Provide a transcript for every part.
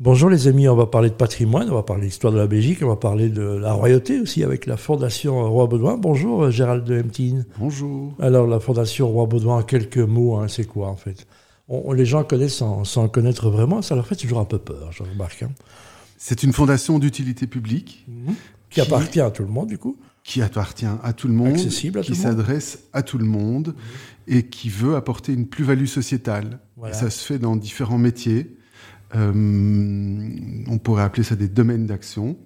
Bonjour les amis, on va parler de patrimoine, on va parler de l'histoire de la Belgique, on va parler de la royauté aussi avec la Fondation Roi Baudouin. Bonjour euh, Gérald de Hemtine. Bonjour. Alors la Fondation Roi Baudouin, quelques mots, hein, c'est quoi en fait? On, Les gens connaissent sans, connaître vraiment, ça leur fait toujours un peu peur, je remarque. Hein. C'est une fondation d'utilité publique. Mhm. Qui, appartient à tout le monde du coup qui appartient à tout le monde, Accessible à qui s'adresse à tout le monde et qui veut apporter une plus-value sociétale. ça se fait dans différents métiers. Euh, on pourrait appeler ça des domaines d'action. Mhm.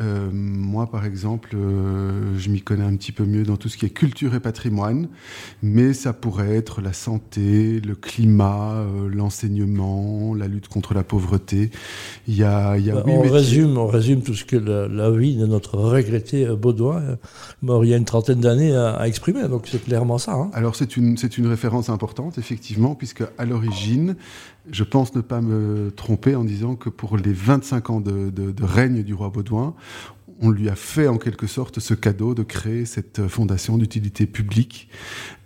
Euh, moi, par exemple, euh, je m'y connais un petit peu mieux dans tout ce qui est culture et patrimoine, mais ça pourrait être la santé, le climat, l'enseignement, la lutte contre la pauvreté. Il y a, il y a on, résume, on résume tout ce que la, vie de notre regretté Baudouin, mort il y a une trentaine d'années, a, exprimé. Donc c'est clairement ça. Hein. Alors c'est une, c'est une référence importante, effectivement, puisque à l'origine, je pense ne pas me tromper en disant que pour les 25 ans de, règne du roi Baudouin, on lui a fait en quelque sorte ce cadeau de créer cette fondation d'utilité publique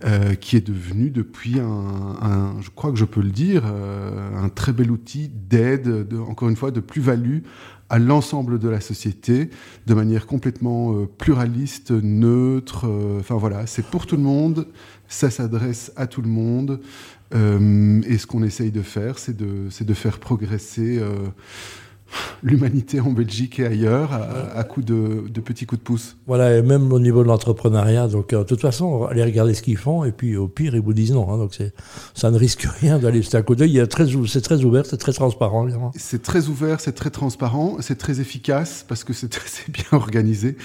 euh, qui est devenue depuis un, je crois que je peux le dire, euh, un très bel outil d'aide, encore une fois, de plus-value à l'ensemble de la société de manière complètement euh, pluraliste, neutre. enfin voilà, c'est pour tout le monde, ça s'adresse à tout le monde. Euh, et ce qu'on essaye de faire, c'est de, de, faire progresser euh, l'humanité en Belgique et ailleurs à, coup de, de, petits coups de pouce. Voilà, et même au niveau de l'entrepreneuriat. Donc, euh, de toute façon, allez regarder ce qu'ils font, et puis au pire, ils vous disent non. Hein, donc, ça ne risque rien d'aller jeter un coup d'œil. C'est très ouvert, c'est très transparent. C'est très ouvert, c'est très transparent, c'est très efficace parce que c'est bien organisé.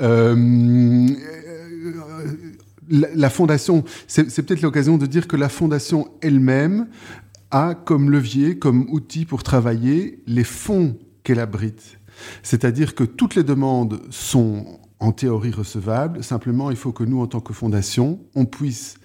Euh, la, fondation, c'est peut-être l'occasion de dire que la fondation elle-même a comme levier, comme outil pour travailler les fonds qu'elle abrite. C'est-à-dire que toutes les demandes sont en théorie recevables, simplement il faut que nous, en tant que fondation, on puisse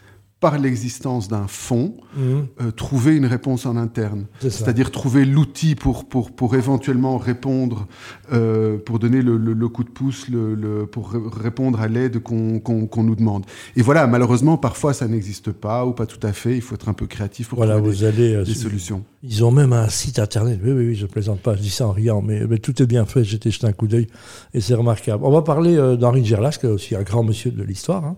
par l'existence d'un fonds, mhm. euh, trouver une réponse en interne. C'est-à-dire trouver l'outil pour, pour, pour éventuellement répondre, euh, pour donner le, le, coup de pouce, le, pour répondre à l'aide qu'on nous demande. Et voilà, malheureusement, parfois ça n'existe pas ou pas tout à fait. Il faut être un peu créatif pour voilà, trouver vous allez, euh, des solutions. Ils ont même un site internet. Oui, oui, oui, je plaisante pas, je dis ça en riant, mais, mais tout est bien fait. J'ai jeté un coup d'œil et c'est remarquable. On va parler d'Henri Gerlas, qui est aussi un grand monsieur de l'histoire. Hein.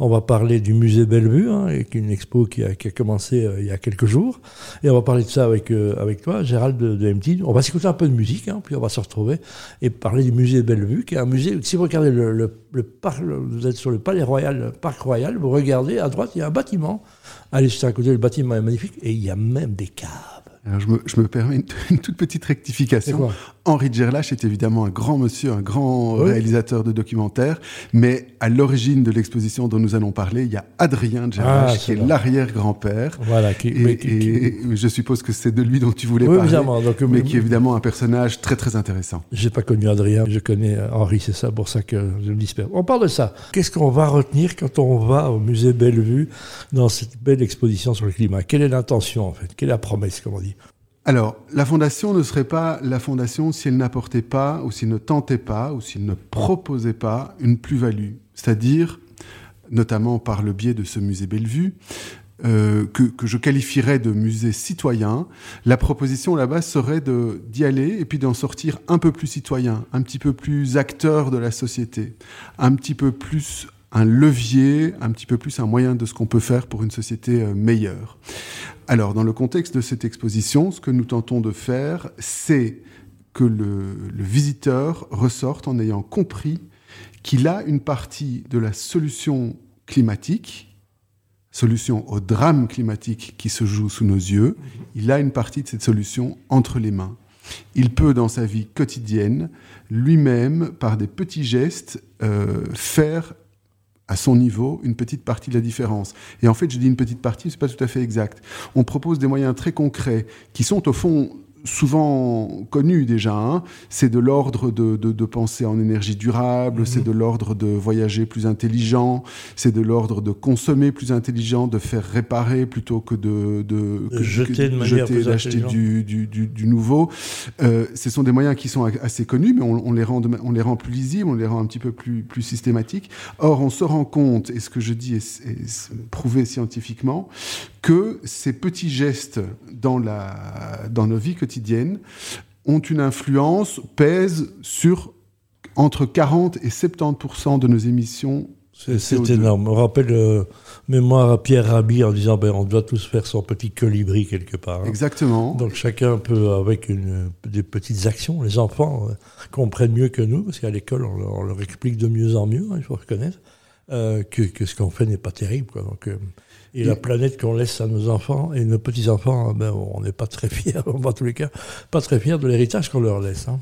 On va parler du musée Bellevue, hein, et une expo qui a, commencé euh, il y a quelques jours. Et on va parler de ça avec, euh, avec toi, Gérald de, de MT. On va s'écouter un peu de musique, hein, puis on va se retrouver et parler du musée Bellevue, qui est un musée. Si vous regardez le, parc, vous êtes sur le Palais Royal, le Parc Royal, vous regardez à droite, il y a un bâtiment. Allez un coup d'œil, le bâtiment est magnifique et il y a même des caves. Alors je, me, je me permets une, toute petite rectification. Henri Gerlach est évidemment un grand monsieur, un grand réalisateur de documentaires, mais à l'origine de l'exposition dont nous allons parler, il y a Adrien Gerlach, ah, qui est l'arrière-grand-père. Voilà, et, je suppose que c'est de lui dont tu voulais parler, donc, mais qui est évidemment un personnage très très intéressant. J'ai pas connu Adrien, je connais euh, Henri, c'est ça pour ça que je me disperse. On parle de ça. Qu'est-ce qu'on va retenir quand on va au musée Bellevue dans cette belle exposition sur le climat? Quelle est l'intention en fait? Quelle est la promesse, comme on dit? Alors, la fondation ne serait pas la fondation si elle n'apportait pas, ou s'il ne tentait pas, ou s'il ne proposait pas une plus-value. C'est-à-dire, notamment par le biais de ce musée Bellevue, euh, que, que, je qualifierais de musée citoyen, la proposition là-bas serait d'y aller et puis d'en sortir un peu plus citoyen, un petit peu plus acteur de la société, un petit peu plus un levier, un petit peu plus un moyen de ce qu'on peut faire pour une société euh, meilleure. Alors, dans le contexte de cette exposition, ce que nous tentons de faire, c'est que le, visiteur ressorte en ayant compris qu'il a une partie de la solution climatique, solution au drame climatique qui se joue sous nos yeux, il a une partie de cette solution entre les mains. Il peut, dans sa vie quotidienne, lui-même, par des petits gestes, euh, faire à son niveau une petite partie de la différence. Et en fait, je dis une petite partie, c'est pas tout à fait exact. On propose des moyens très concrets qui sont au fond souvent connu déjà. Hein. C'est de l'ordre de, de, penser en énergie durable, c'est mhm. de l'ordre de voyager plus intelligent, c'est de l'ordre de consommer plus intelligent, de faire réparer plutôt que de, de, jeter, d'acheter du, du, du, nouveau. Euh, ce sont des moyens qui sont assez connus, mais on, les rend, on les rend plus lisibles, on les rend un petit peu plus, plus systématiques. Or, on se rend compte, et ce que je dis est, est prouvé scientifiquement, que ces petits gestes dans, la, dans nos vies quotidiennes ont une influence, pèsent sur entre 40 et 70% de nos émissions. C'est énorme. On rappelle euh, mémoire à Pierre Rabhi en disant ben, on doit tous faire son petit colibri quelque part. Hein. Exactement. Donc chacun peut, avec une, des petites actions, les enfants euh, comprennent mieux que nous, parce qu'à l'école, on, leur explique de mieux en mieux, hein, il faut reconnaître, euh, que, que, ce qu'on fait n'est pas terrible. Quoi. Donc, euh, et, la planète qu'on laisse à nos enfants et nos petits-enfants, ben, on n'est pas très fiers, en tous les cas, pas très fiers de l'héritage qu'on leur laisse. Hein.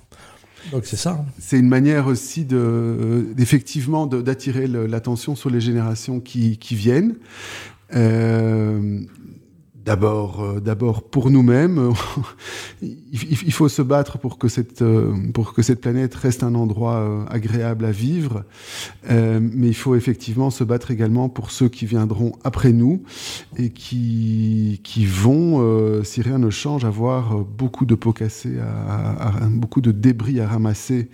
Donc c'est ça. Hein. C'est une manière aussi de, effectivement d'attirer l'attention sur les générations qui, qui viennent. Euh, D'abord, euh, d'abord pour nous-mêmes, il, faut se battre pour que cette euh, pour que cette planète reste un endroit euh, agréable à vivre, mais il faut effectivement se battre également pour ceux qui viendront après nous et qui qui vont, si rien ne change, avoir beaucoup de pots cassés, beaucoup de débris à ramasser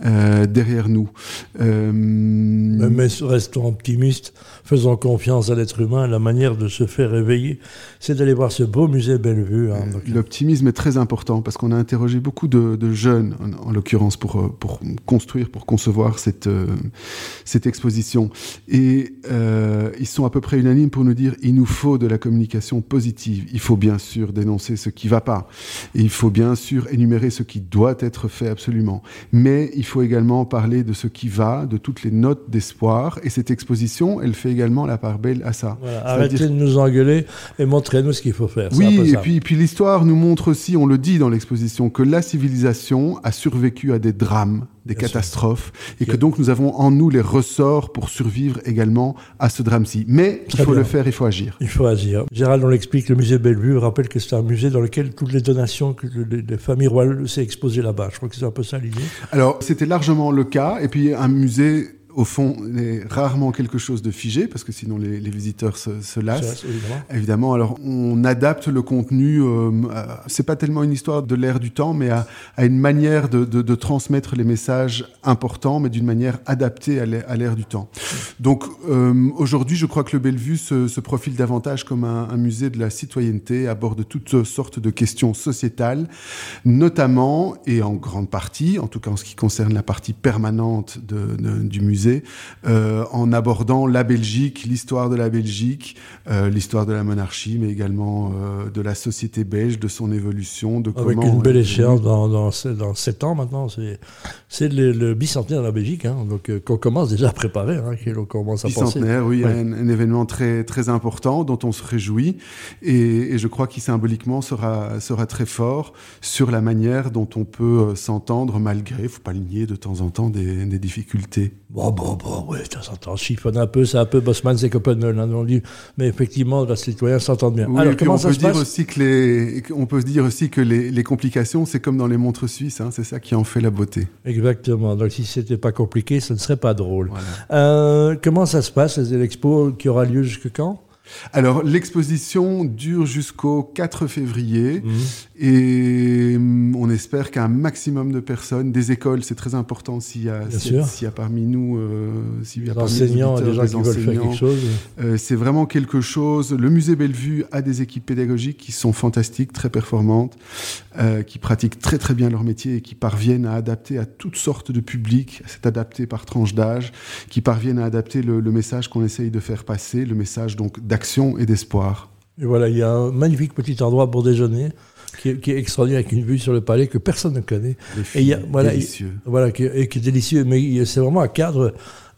derrière nous. mais restons optimistes, faisons confiance à l'être humain, la manière de se faire réveiller. C'est d'aller voir ce beau musée Bellevue. Hein, euh, L'optimisme est très important parce qu'on a interrogé beaucoup de, jeunes, en, l'occurrence, pour, euh, pour construire, pour concevoir cette, euh, cette exposition. Et ils sont à peu près unanimes pour nous dire il nous faut de la communication positive. Il faut bien sûr dénoncer ce qui ne va pas. Et il faut bien sûr énumérer ce qui doit être fait absolument. Mais il faut également parler de ce qui va, de toutes les notes d'espoir. Et cette exposition, elle fait également la part belle à ça. arrêtez de nous engueuler et montrer nous ce qu'il faut faire. Oui, et puis, puis l'histoire nous montre aussi, on le dit dans l'exposition, que la civilisation a survécu à des drames, des catastrophes, et que donc nous avons en nous les ressorts pour survivre également à ce drame-ci. Mais il faut le faire, il faut agir. Il faut agir. Gérald, on l'explique, le musée Bellevue rappelle que c'est un musée dans lequel toutes les donations que les familles royales s'est exposées là-bas. Je crois que c'est un peu ça l'idée. Alors, c'était largement le cas, et puis un musée au fond, est rarement quelque chose de figé, parce que sinon les, visiteurs se, lassent. évidemment. Alors, on adapte le contenu. Euh, c'est pas tellement une histoire de l'ère du temps, mais à, une manière de, transmettre les messages importants, mais d'une manière adaptée à l'ère du temps. Donc, euh, aujourd'hui, je crois que le Bellevue se, profile davantage comme un, musée de la citoyenneté, aborde toutes sortes de questions sociétales, notamment et en grande partie, en tout cas en ce qui concerne la partie permanente du musée euh, en abordant la Belgique, l'histoire de la Belgique, euh, l'histoire de la monarchie, mais également euh, de la société belge, de son évolution, de Avec comment... une belle échéance dans, dans, dans 7 ans maintenant, c'est le, bicentenaire de la Belgique, hein, donc qu'on commence déjà à préparer, hein, qu'on commence à bicentenaire, oui, un, événement très, très important dont on se réjouit, et, je crois qu'il symboliquement sera, sera très fort sur la manière dont on peut s'entendre malgré, faut pas ligner de temps en temps des, des difficultés. Bon, bon, bon, oui, de temps en temps, chiffonne un peu, c'est un peu Bosman et Copenhagen, hein, on dit, mais effectivement, les citoyens s'entendent bien. Alors, comment on ça peut se dire aussi que les, on peut se dire aussi que les, les complications, c'est comme dans les montres suisses, hein, c'est ça qui en fait la beauté. Exactement. Donc, si c'était pas compliqué, ce ne serait pas drôle. Euh, comment ça se passe, l'expo qui aura lieu jusque quand? Alors, l'exposition dure jusqu'au 4 février mhm. et hum, on espère qu'un maximum de personnes, des écoles, c'est très important s'il y, a, y a parmi nous, euh, s'il y a parmi enseignants, des gens qui veulent faire quelque chose. Euh, c'est vraiment quelque chose. Le musée Bellevue a des équipes pédagogiques qui sont fantastiques, très performantes, euh, qui pratiquent très très bien leur métier et qui parviennent à adapter à toutes sortes de publics. C'est adapté par tranche d'âge, qui parviennent à adapter le, le message qu'on essaye de faire passer, le message donc d'action et d'espoir. Et voilà, il y a un magnifique petit endroit pour déjeuner qui est, extraordinaire avec une vue sur le palais que personne ne connaît. et il y a, voilà, délicieux. voilà, et qui est délicieux, mais c'est vraiment un cadre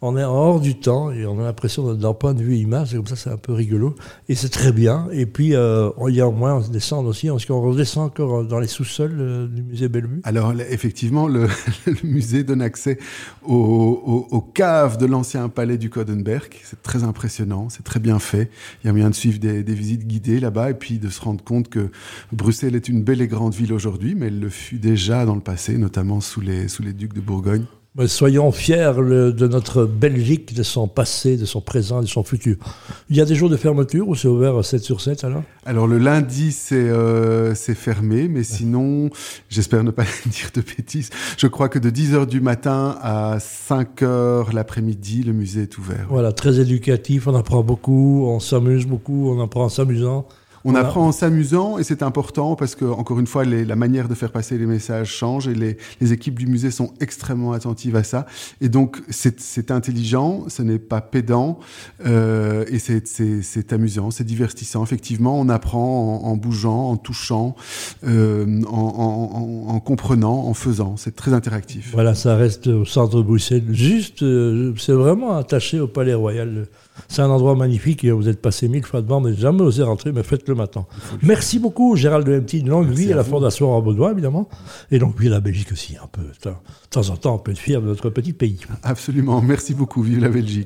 on est hors du temps et on a l'impression d'un point de vue image, c'est comme ça, c'est un peu rigolo. Et c'est très bien. Et puis, euh, il y a au moins, on descend aussi, parce qu'on redescend encore dans les sous-sols euh, du musée Bellevue. Alors, effectivement, le, musée donne accès aux, caves de l'ancien palais du Codenberg. C'est très impressionnant, c'est très bien fait. Il y a moyen de suivre des, visites guidées là-bas et puis de se rendre compte que Bruxelles est une belle et grande ville aujourd'hui, mais elle le fut déjà dans le passé, notamment sous les ducs de Bourgogne. Soyons fiers de notre Belgique, de son passé, de son présent, de son futur. Il y a des jours de fermeture ou c'est ouvert 7 sur 7 alors Alors le lundi c'est euh, fermé, mais sinon, j'espère ne pas dire de bêtises, je crois que de 10h du matin à 5h l'après-midi, le musée est ouvert. Voilà, très éducatif, on apprend beaucoup, on s'amuse beaucoup, on apprend en s'amusant. On, apprend en s'amusant et c'est important parce que, encore une fois, les, la manière de faire passer les messages change et les, les, équipes du musée sont extrêmement attentives à ça. Et donc, c'est intelligent, ce n'est pas pédant euh, et c'est amusant, c'est divertissant. Effectivement, on apprend en, en bougeant, en touchant, euh, en, en, en, comprenant, en faisant. C'est très interactif. Voilà, ça reste au centre de Bruxelles. Juste, euh, c'est vraiment attaché au Palais Royal. C'est un endroit magnifique. Vous êtes passé mille fois devant, mais jamais osé rentrer, mais faites-le maintenant. Merci beaucoup, Gérald de MT. Longue vie à, la Fondation Rambaudouin, évidemment. Et vie à la Belgique aussi, un peu. De temps en temps, on peut être fier de notre petit pays. Absolument. Merci beaucoup. Vive la Belgique.